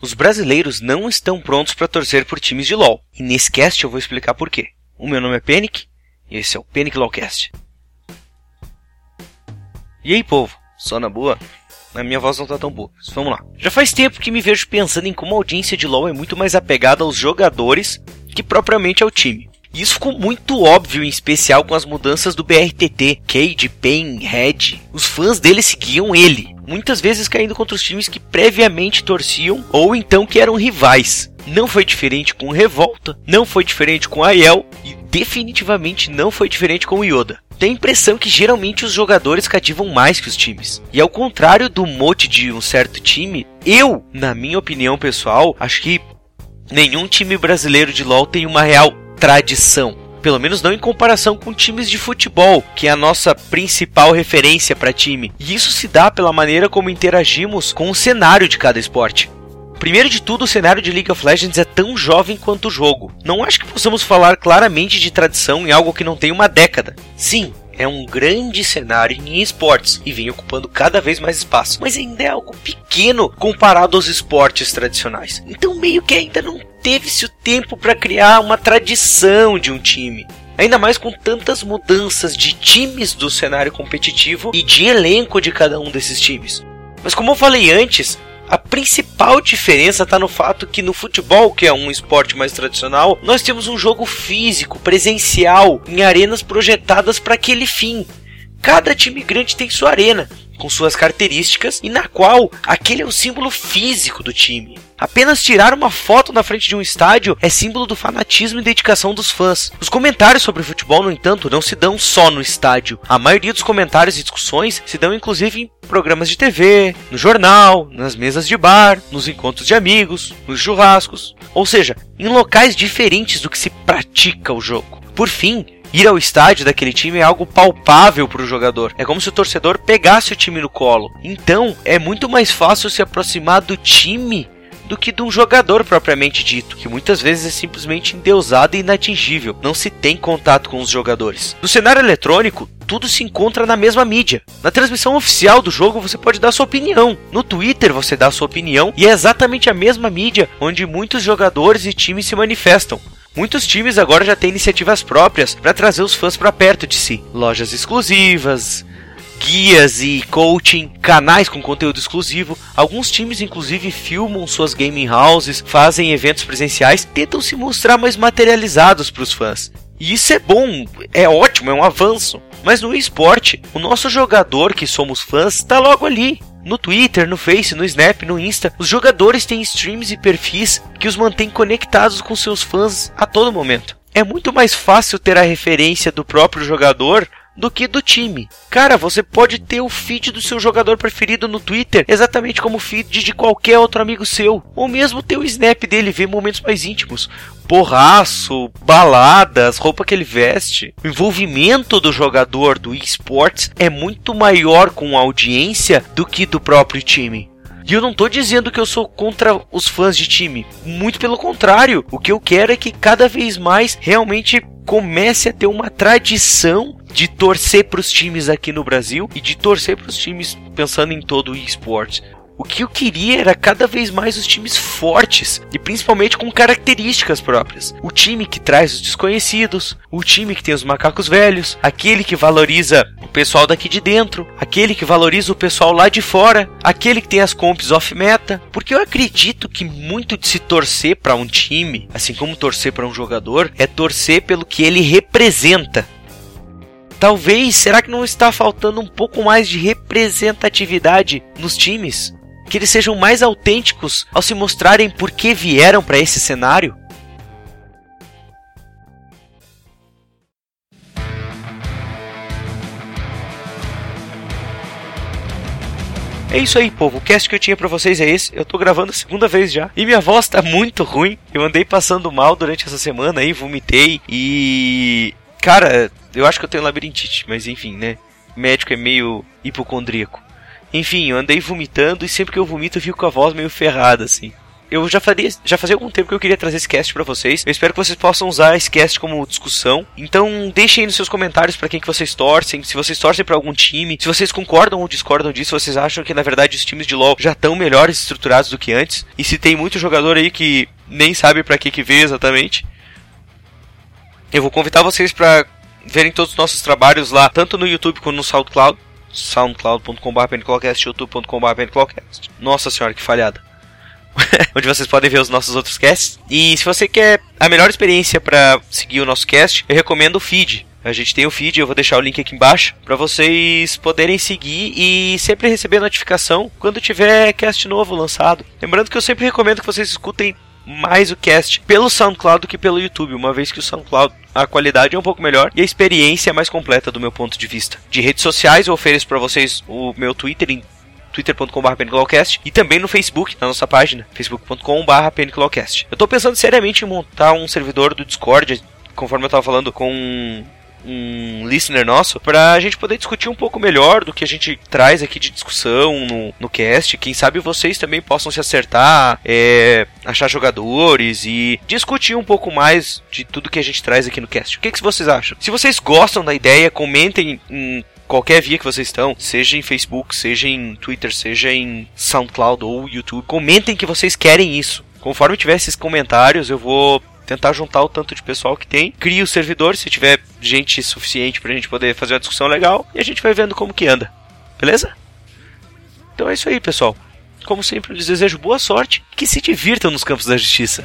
Os brasileiros não estão prontos para torcer por times de LoL. E nesse cast eu vou explicar por quê. O meu nome é Panic e esse é o Panic LoLcast. E aí, povo? Só na boa? A minha voz não tá tão boa. Mas vamos lá. Já faz tempo que me vejo pensando em como a audiência de LoL é muito mais apegada aos jogadores que propriamente ao time. Isso ficou muito óbvio, em especial com as mudanças do BRTT, Cade, Pain, Red. Os fãs dele seguiam ele, muitas vezes caindo contra os times que previamente torciam ou então que eram rivais. Não foi diferente com Revolta, não foi diferente com Aiel e definitivamente não foi diferente com Yoda. Tem a impressão que geralmente os jogadores cativam mais que os times. E ao contrário do mote de um certo time, eu, na minha opinião pessoal, acho que nenhum time brasileiro de LoL tem uma real tradição. Pelo menos não em comparação com times de futebol, que é a nossa principal referência para time. E isso se dá pela maneira como interagimos com o cenário de cada esporte. Primeiro de tudo, o cenário de League of Legends é tão jovem quanto o jogo. Não acho que possamos falar claramente de tradição em algo que não tem uma década. Sim, é um grande cenário em esportes e vem ocupando cada vez mais espaço, mas ainda é algo pequeno comparado aos esportes tradicionais. Então, meio que ainda não teve-se o tempo para criar uma tradição de um time. Ainda mais com tantas mudanças de times do cenário competitivo e de elenco de cada um desses times. Mas como eu falei antes, a principal diferença está no fato que no futebol, que é um esporte mais tradicional, nós temos um jogo físico, presencial, em arenas projetadas para aquele fim. Cada time grande tem sua arena, com suas características, e na qual aquele é o símbolo físico do time. Apenas tirar uma foto na frente de um estádio é símbolo do fanatismo e dedicação dos fãs. Os comentários sobre futebol, no entanto, não se dão só no estádio. A maioria dos comentários e discussões se dão inclusive em programas de TV, no jornal, nas mesas de bar, nos encontros de amigos, nos churrascos, ou seja, em locais diferentes do que se pratica o jogo. Por fim, ir ao estádio daquele time é algo palpável para o jogador. É como se o torcedor pegasse o time no colo. Então, é muito mais fácil se aproximar do time do que de um jogador propriamente dito, que muitas vezes é simplesmente endeusado e inatingível, não se tem contato com os jogadores. No cenário eletrônico, tudo se encontra na mesma mídia. Na transmissão oficial do jogo você pode dar sua opinião. No Twitter você dá sua opinião e é exatamente a mesma mídia onde muitos jogadores e times se manifestam. Muitos times agora já têm iniciativas próprias para trazer os fãs para perto de si. Lojas exclusivas, guias e coaching, canais com conteúdo exclusivo. Alguns times, inclusive, filmam suas gaming houses, fazem eventos presenciais, tentam se mostrar mais materializados para os fãs. E isso é bom, é ótimo, é um avanço. Mas no esporte, o nosso jogador que somos fãs está logo ali. No Twitter, no Face, no Snap, no Insta, os jogadores têm streams e perfis que os mantêm conectados com seus fãs a todo momento. É muito mais fácil ter a referência do próprio jogador do que do time. Cara, você pode ter o feed do seu jogador preferido no Twitter, exatamente como o feed de qualquer outro amigo seu, ou mesmo ter o snap dele ver momentos mais íntimos. Porraço, baladas, roupa que ele veste. O envolvimento do jogador do esportes é muito maior com a audiência do que do próprio time. E eu não tô dizendo que eu sou contra os fãs de time. Muito pelo contrário. O que eu quero é que cada vez mais realmente comece a ter uma tradição de torcer para os times aqui no Brasil e de torcer para os times pensando em todo o esporte. O que eu queria era cada vez mais os times fortes e principalmente com características próprias. O time que traz os desconhecidos, o time que tem os macacos velhos, aquele que valoriza o pessoal daqui de dentro, aquele que valoriza o pessoal lá de fora, aquele que tem as comps off-meta. Porque eu acredito que muito de se torcer para um time, assim como torcer para um jogador, é torcer pelo que ele representa. Talvez, será que não está faltando um pouco mais de representatividade nos times? que eles sejam mais autênticos ao se mostrarem por que vieram para esse cenário? É isso aí, povo. O cast que eu tinha para vocês é esse. Eu tô gravando a segunda vez já. E minha voz tá muito ruim. Eu andei passando mal durante essa semana aí, vomitei e. Cara, eu acho que eu tenho labirintite, mas enfim, né? médico é meio hipocondríaco. Enfim, eu andei vomitando e sempre que eu vomito eu fico com a voz meio ferrada, assim. eu já faria, já fazia algum tempo que eu queria trazer esse cast para vocês. Eu espero que vocês possam usar esse cast como discussão. Então, deixem aí nos seus comentários para quem que vocês torcem, se vocês torcem para algum time, se vocês concordam ou discordam disso, vocês acham que na verdade os times de LoL já estão melhores estruturados do que antes, e se tem muito jogador aí que nem sabe para que que veio exatamente. Eu vou convidar vocês para verem todos os nossos trabalhos lá, tanto no YouTube quanto no SoundCloud soundcloud.com.br penclocast, youtube.com.br penclocast. Nossa senhora, que falhada. onde vocês podem ver os nossos outros casts. E se você quer a melhor experiência para seguir o nosso cast, eu recomendo o feed. A gente tem o feed, eu vou deixar o link aqui embaixo para vocês poderem seguir e sempre receber notificação quando tiver cast novo lançado. Lembrando que eu sempre recomendo que vocês escutem mais o cast pelo SoundCloud do que pelo YouTube, uma vez que o SoundCloud a qualidade é um pouco melhor e a experiência é mais completa do meu ponto de vista. De redes sociais eu ofereço para vocês o meu Twitter em twitter.com.br e também no Facebook, na nossa página, facebook.com.br Eu tô pensando seriamente em montar um servidor do Discord, conforme eu tava falando com um listener nosso para a gente poder discutir um pouco melhor do que a gente traz aqui de discussão no, no cast. Quem sabe vocês também possam se acertar, é, achar jogadores e discutir um pouco mais de tudo que a gente traz aqui no cast. O que, que vocês acham? Se vocês gostam da ideia, comentem em qualquer via que vocês estão, seja em Facebook, seja em Twitter, seja em SoundCloud ou YouTube, comentem que vocês querem isso. Conforme tiver esses comentários, eu vou tentar juntar o tanto de pessoal que tem, cria o servidor, se tiver gente suficiente pra gente poder fazer uma discussão legal, e a gente vai vendo como que anda. Beleza? Então é isso aí, pessoal. Como sempre, eu lhes desejo boa sorte que se divirtam nos campos da justiça.